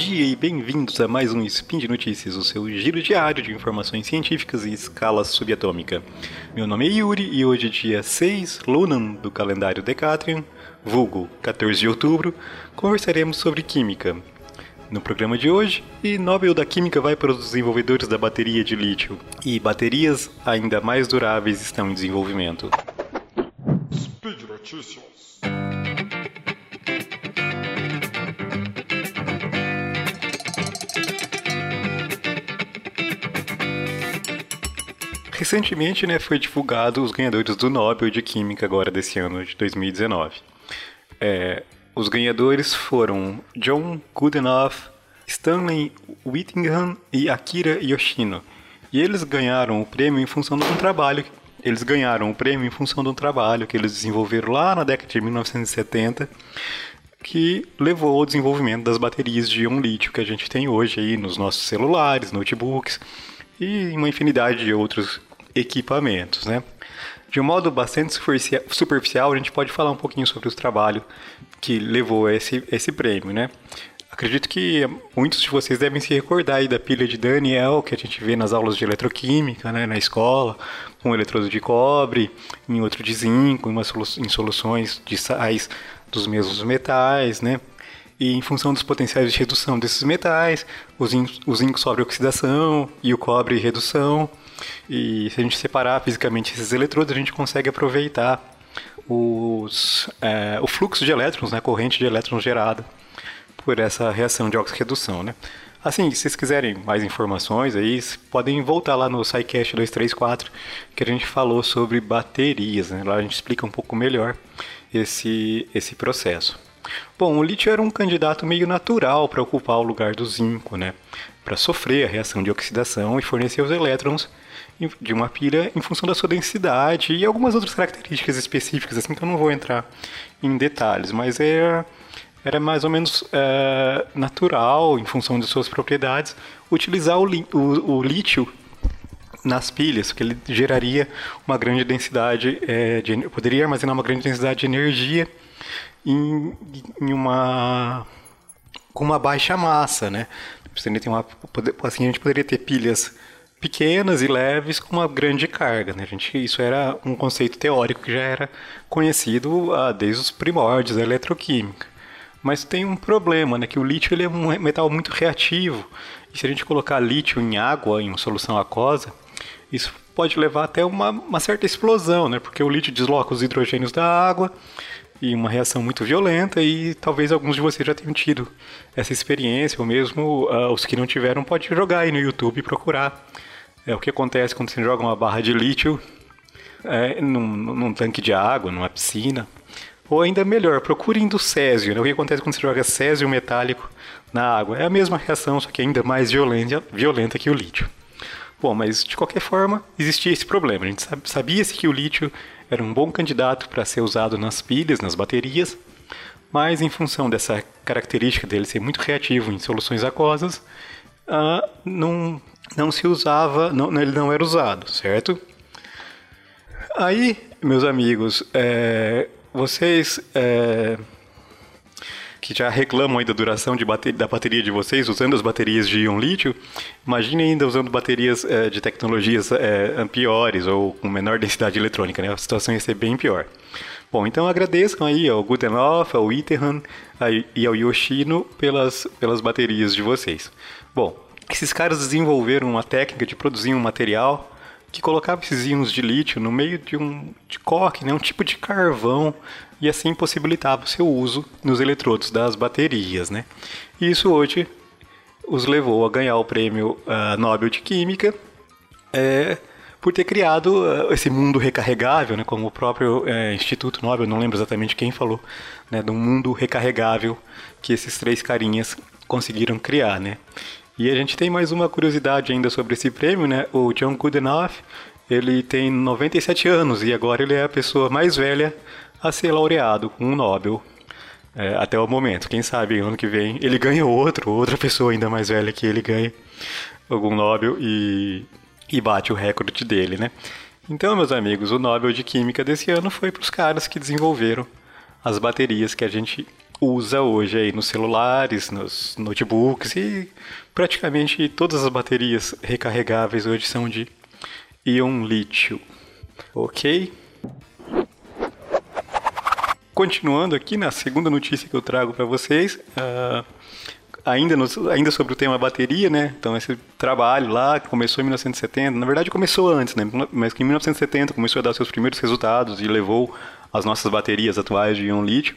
dia e bem-vindos a mais um Spin de Notícias, o seu giro diário de informações científicas em escala subatômica. Meu nome é Yuri e hoje é dia 6 Lunan do calendário Decatrian, vulgo 14 de outubro, conversaremos sobre química. No programa de hoje, e Nobel da Química vai para os desenvolvedores da bateria de lítio, e baterias ainda mais duráveis estão em desenvolvimento. Speed Notícias. Recentemente, né, foi divulgado os ganhadores do Nobel de Química agora desse ano de 2019. É, os ganhadores foram John Goodenough, Stanley Whittingham e Akira Yoshino. E eles ganharam o prêmio em função de um trabalho. Eles ganharam o prêmio em função de um trabalho que eles desenvolveram lá na década de 1970, que levou ao desenvolvimento das baterias de íon lítio que a gente tem hoje aí nos nossos celulares, notebooks e uma infinidade de outros equipamentos, né? De um modo bastante superficial, a gente pode falar um pouquinho sobre o trabalho que levou a esse, esse prêmio, né? Acredito que muitos de vocês devem se recordar aí da pilha de Daniel, que a gente vê nas aulas de eletroquímica, né, na escola, com eletrodo de cobre, em outro de zinco, em, solu em soluções de sais dos mesmos metais, né? E em função dos potenciais de redução desses metais, o zinco, o zinco sofre oxidação e o cobre redução. E se a gente separar fisicamente esses eletrodos, a gente consegue aproveitar os, é, o fluxo de elétrons, né, a corrente de elétrons gerada por essa reação de oxirredução, né? Assim, se vocês quiserem mais informações aí, podem voltar lá no SciCast 234, que a gente falou sobre baterias, né? Lá a gente explica um pouco melhor esse, esse processo. Bom, o lítio era um candidato meio natural para ocupar o lugar do zinco, né? Para sofrer a reação de oxidação e fornecer os elétrons de uma pilha em função da sua densidade e algumas outras características específicas, assim que eu não vou entrar em detalhes, mas é, era mais ou menos é, natural, em função de suas propriedades, utilizar o, o, o, lítio nas pilhas, porque ele geraria uma grande densidade, é, de, poderia armazenar uma grande densidade de energia em, em uma com uma baixa massa, né? Uma, assim a gente poderia ter pilhas pequenas e leves com uma grande carga. Né? A gente, isso era um conceito teórico que já era conhecido ah, desde os primórdios da eletroquímica. Mas tem um problema, né? que o lítio ele é um metal muito reativo. E se a gente colocar lítio em água, em uma solução aquosa, isso pode levar até uma, uma certa explosão, né? porque o lítio desloca os hidrogênios da água e uma reação muito violenta e talvez alguns de vocês já tenham tido essa experiência ou mesmo uh, os que não tiveram pode jogar aí no YouTube e procurar é o que acontece quando você joga uma barra de lítio é, num, num, tanque de água, numa piscina. Ou ainda melhor, procure do césio. Né? O que acontece quando você joga césio metálico na água? É a mesma reação, só que ainda mais violenta, violenta que o lítio. Bom, mas de qualquer forma, existia esse problema. A gente sabia-se que o lítio era um bom candidato para ser usado nas pilhas, nas baterias, mas em função dessa característica dele ser muito reativo em soluções aquosas, uh, não, não se usava, não, ele não era usado, certo? Aí, meus amigos, é, vocês é, que já reclamam aí da duração de bateria, da bateria de vocês, usando as baterias de íon lítio, imagine ainda usando baterias é, de tecnologias é, piores ou com menor densidade eletrônica, né? A situação ia ser bem pior. Bom, então agradeçam aí ao Gutenhoff, ao Iterhan e ao Yoshino pelas, pelas baterias de vocês. Bom, esses caras desenvolveram uma técnica de produzir um material que colocava esses íons de lítio no meio de um de coque, né, um tipo de carvão, e assim possibilitava o seu uso nos eletrodos das baterias. Né? E isso hoje os levou a ganhar o prêmio uh, Nobel de Química é, por ter criado uh, esse mundo recarregável, né, como o próprio uh, Instituto Nobel, não lembro exatamente quem falou, né, do mundo recarregável que esses três carinhas conseguiram criar. Né? E a gente tem mais uma curiosidade ainda sobre esse prêmio, né? O John Goodenough, ele tem 97 anos e agora ele é a pessoa mais velha a ser laureado com um Nobel é, até o momento. Quem sabe ano que vem ele ganha outro, outra pessoa ainda mais velha que ele ganha algum Nobel e, e bate o recorde dele, né? Então, meus amigos, o Nobel de Química desse ano foi para os caras que desenvolveram as baterias que a gente usa hoje aí nos celulares, nos notebooks e praticamente todas as baterias recarregáveis hoje são de íon lítio. Ok? Continuando aqui na segunda notícia que eu trago para vocês, uh, ainda, no, ainda sobre o tema bateria, né? Então esse trabalho lá que começou em 1970, na verdade começou antes, né? Mas que em 1970 começou a dar seus primeiros resultados e levou as nossas baterias atuais de íon lítio.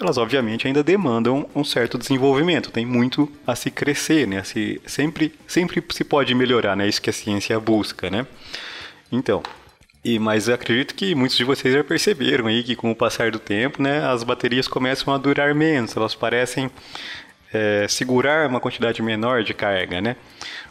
Elas obviamente ainda demandam um certo desenvolvimento, tem muito a se crescer, né? Se, sempre, sempre se pode melhorar, né? Isso que a ciência busca, né? Então, e, mas acredito que muitos de vocês já perceberam aí que com o passar do tempo, né, as baterias começam a durar menos, elas parecem é, segurar uma quantidade menor de carga, né?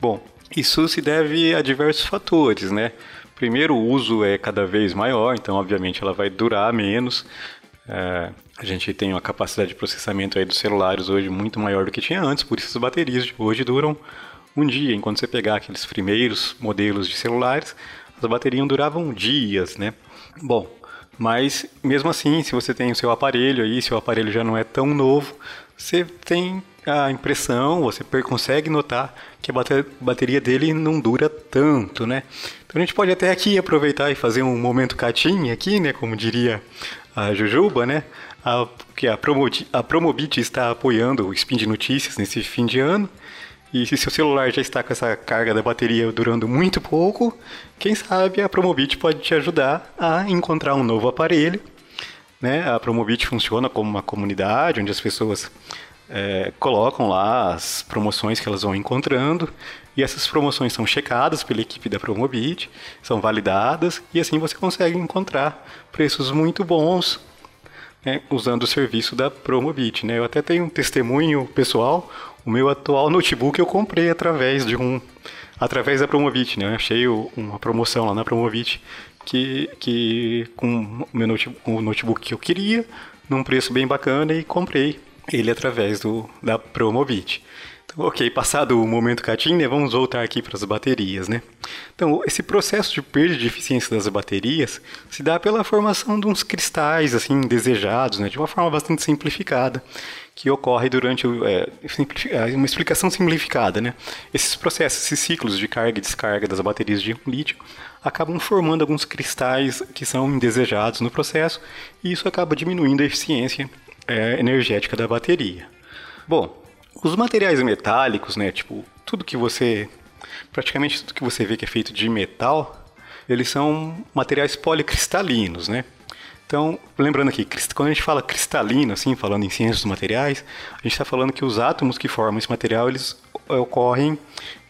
Bom, isso se deve a diversos fatores, né? Primeiro, o uso é cada vez maior, então obviamente ela vai durar menos. É, a gente tem uma capacidade de processamento aí dos celulares hoje muito maior do que tinha antes, por isso as baterias de hoje duram um dia. Enquanto você pegar aqueles primeiros modelos de celulares, as baterias duravam dias, né? Bom, mas mesmo assim, se você tem o seu aparelho aí, se o aparelho já não é tão novo, você tem a impressão, você consegue notar que a bateria dele não dura tanto, né? Então a gente pode até aqui aproveitar e fazer um momento catinha aqui, né? Como diria a Jujuba, né? A, que a, Promobit, a Promobit está apoiando o Spin de Notícias nesse fim de ano. E se seu celular já está com essa carga da bateria durando muito pouco, quem sabe a Promobit pode te ajudar a encontrar um novo aparelho. Né? A Promobit funciona como uma comunidade onde as pessoas é, colocam lá as promoções que elas vão encontrando e essas promoções são checadas pela equipe da Promobit, são validadas e assim você consegue encontrar preços muito bons né, usando o serviço da Promobit. Né? Eu até tenho um testemunho pessoal. O meu atual notebook eu comprei através de um através da Promobit, né? Eu achei uma promoção lá na Promobit que, que com o meu notebook, o notebook que eu queria, num preço bem bacana e comprei ele através do da Promobit. Ok, passado o momento catinho, né, vamos voltar aqui para as baterias, né? Então, esse processo de perda de eficiência das baterias se dá pela formação de uns cristais, assim, desejados, né, de uma forma bastante simplificada, que ocorre durante é, é, uma explicação simplificada, né? Esses processos, esses ciclos de carga e descarga das baterias de lítio acabam formando alguns cristais que são indesejados no processo e isso acaba diminuindo a eficiência é, energética da bateria. Bom, os materiais metálicos, né, tipo, tudo que você praticamente tudo que você vê que é feito de metal, eles são materiais policristalinos, né? Então, lembrando aqui, quando a gente fala cristalino, assim, falando em ciências dos materiais, a gente está falando que os átomos que formam esse material, eles ocorrem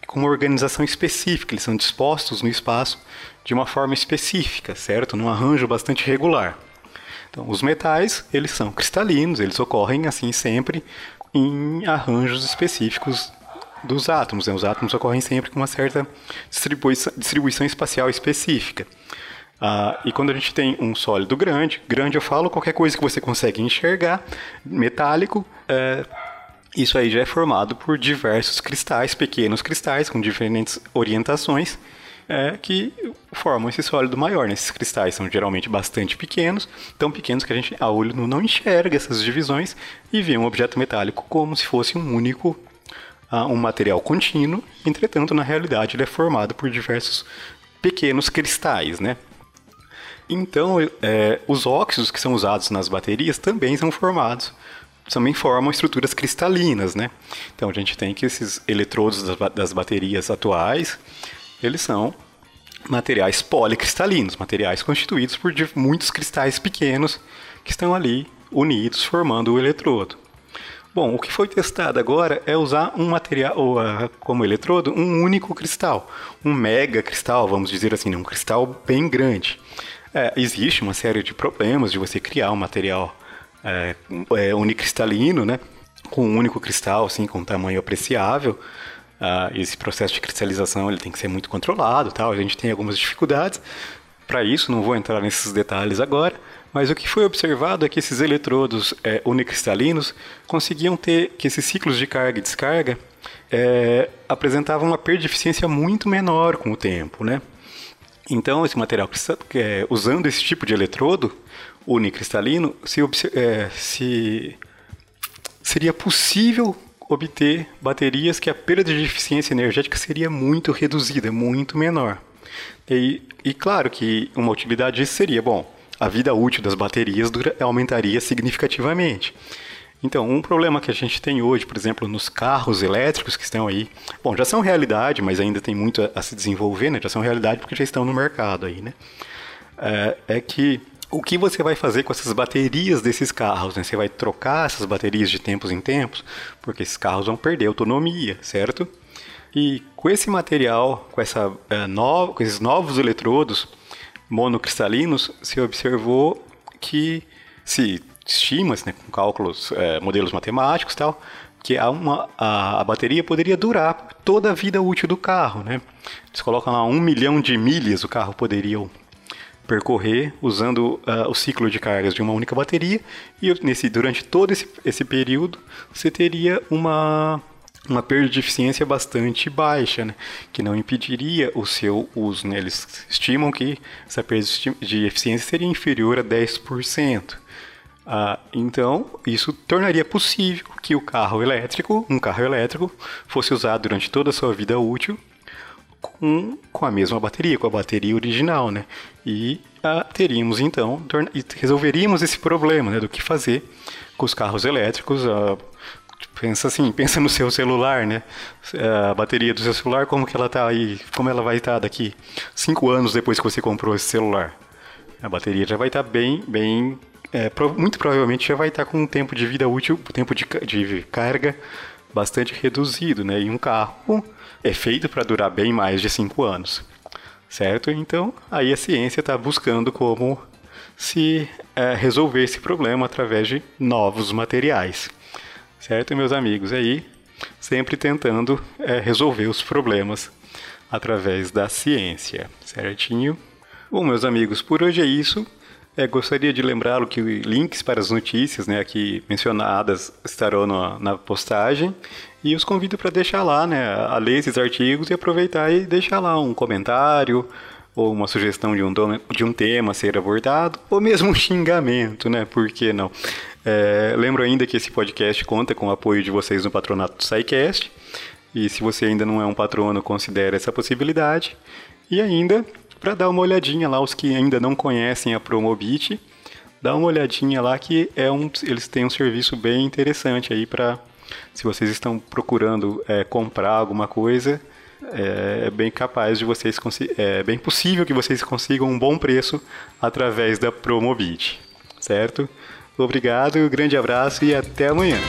com uma organização específica, eles são dispostos no espaço de uma forma específica, certo? Num arranjo bastante regular. Então, os metais, eles são cristalinos, eles ocorrem assim sempre em arranjos específicos dos átomos. Né? Os átomos ocorrem sempre com uma certa distribuição, distribuição espacial específica. Ah, e quando a gente tem um sólido grande, grande eu falo qualquer coisa que você consegue enxergar, metálico, é, isso aí já é formado por diversos cristais, pequenos cristais com diferentes orientações, é, que formam esse sólido maior. Né? Esses cristais são geralmente bastante pequenos, tão pequenos que a gente a olho não enxerga essas divisões e vê um objeto metálico como se fosse um único uh, um material contínuo. Entretanto, na realidade, ele é formado por diversos pequenos cristais, né? Então, é, os óxidos que são usados nas baterias também são formados, também formam estruturas cristalinas, né? Então, a gente tem que esses eletrodos das baterias atuais, eles são materiais policristalinos, materiais constituídos por muitos cristais pequenos que estão ali unidos formando o eletrodo. Bom, o que foi testado agora é usar um material uh, como eletrodo, um único cristal, um mega cristal, vamos dizer assim, um cristal bem grande. É, existe uma série de problemas de você criar um material é, unicristalino, né, com um único cristal, assim, com tamanho apreciável. Uh, esse processo de cristalização ele tem que ser muito controlado, tal. A gente tem algumas dificuldades. Para isso, não vou entrar nesses detalhes agora, mas o que foi observado é que esses eletrodos é, unicristalinos conseguiam ter que esses ciclos de carga e descarga é, apresentavam uma perda de eficiência muito menor com o tempo, né? Então, esse material, é, usando esse tipo de eletrodo unicristalino, se, é, se seria possível obter baterias que a perda de eficiência energética seria muito reduzida, muito menor. E, e claro que uma utilidade disso seria, bom, a vida útil das baterias dura, aumentaria significativamente. Então, um problema que a gente tem hoje, por exemplo, nos carros elétricos que estão aí, bom, já são realidade, mas ainda tem muito a, a se desenvolver, né? Já são realidade porque já estão no mercado aí, né? É, é que o que você vai fazer com essas baterias desses carros? Né? Você vai trocar essas baterias de tempos em tempos, porque esses carros vão perder autonomia, certo? E com esse material, com, essa, é, no, com esses novos eletrodos monocristalinos, se observou que se estima né, com cálculos, é, modelos matemáticos e tal, que a, uma, a, a, bateria poderia durar toda a vida útil do carro, né? Eles colocam lá um milhão de milhas o carro poderia percorrer usando uh, o ciclo de cargas de uma única bateria e nesse, durante todo esse, esse período você teria uma, uma perda de eficiência bastante baixa, né? que não impediria o seu uso. Né? Eles estimam que essa perda de eficiência seria inferior a 10%. Ah, então, isso tornaria possível que o carro elétrico, um carro elétrico, fosse usado durante toda a sua vida útil com, com a mesma bateria, com a bateria original, né? E ah, teríamos então, resolveríamos esse problema, né? Do que fazer com os carros elétricos. Ah, pensa assim, pensa no seu celular, né? A bateria do seu celular, como que ela tá aí, como ela vai estar tá daqui cinco anos depois que você comprou esse celular? A bateria já vai estar tá bem, bem é, muito provavelmente já vai estar com um tempo de vida útil, tempo de, de carga bastante reduzido, né? E um carro é feito para durar bem mais de 5 anos, certo? Então, aí a ciência está buscando como se é, resolver esse problema através de novos materiais, certo, meus amigos? Aí, sempre tentando é, resolver os problemas através da ciência, certinho? Bom, meus amigos, por hoje é isso. É, gostaria de lembrá-lo que links para as notícias né, aqui mencionadas estarão na, na postagem e os convido para deixar lá, né, a ler esses artigos e aproveitar e deixar lá um comentário ou uma sugestão de um, de um tema a ser abordado, ou mesmo um xingamento, né? Por que não? É, lembro ainda que esse podcast conta com o apoio de vocês no patronato do SciCast, e se você ainda não é um patrono, considere essa possibilidade. E ainda, para dar uma olhadinha lá, os que ainda não conhecem a Promobit, dá uma olhadinha lá que é um, eles têm um serviço bem interessante aí para se vocês estão procurando é, comprar alguma coisa, é, é bem capaz de vocês é bem possível que vocês consigam um bom preço através da Promobit, certo? Obrigado, grande abraço e até amanhã.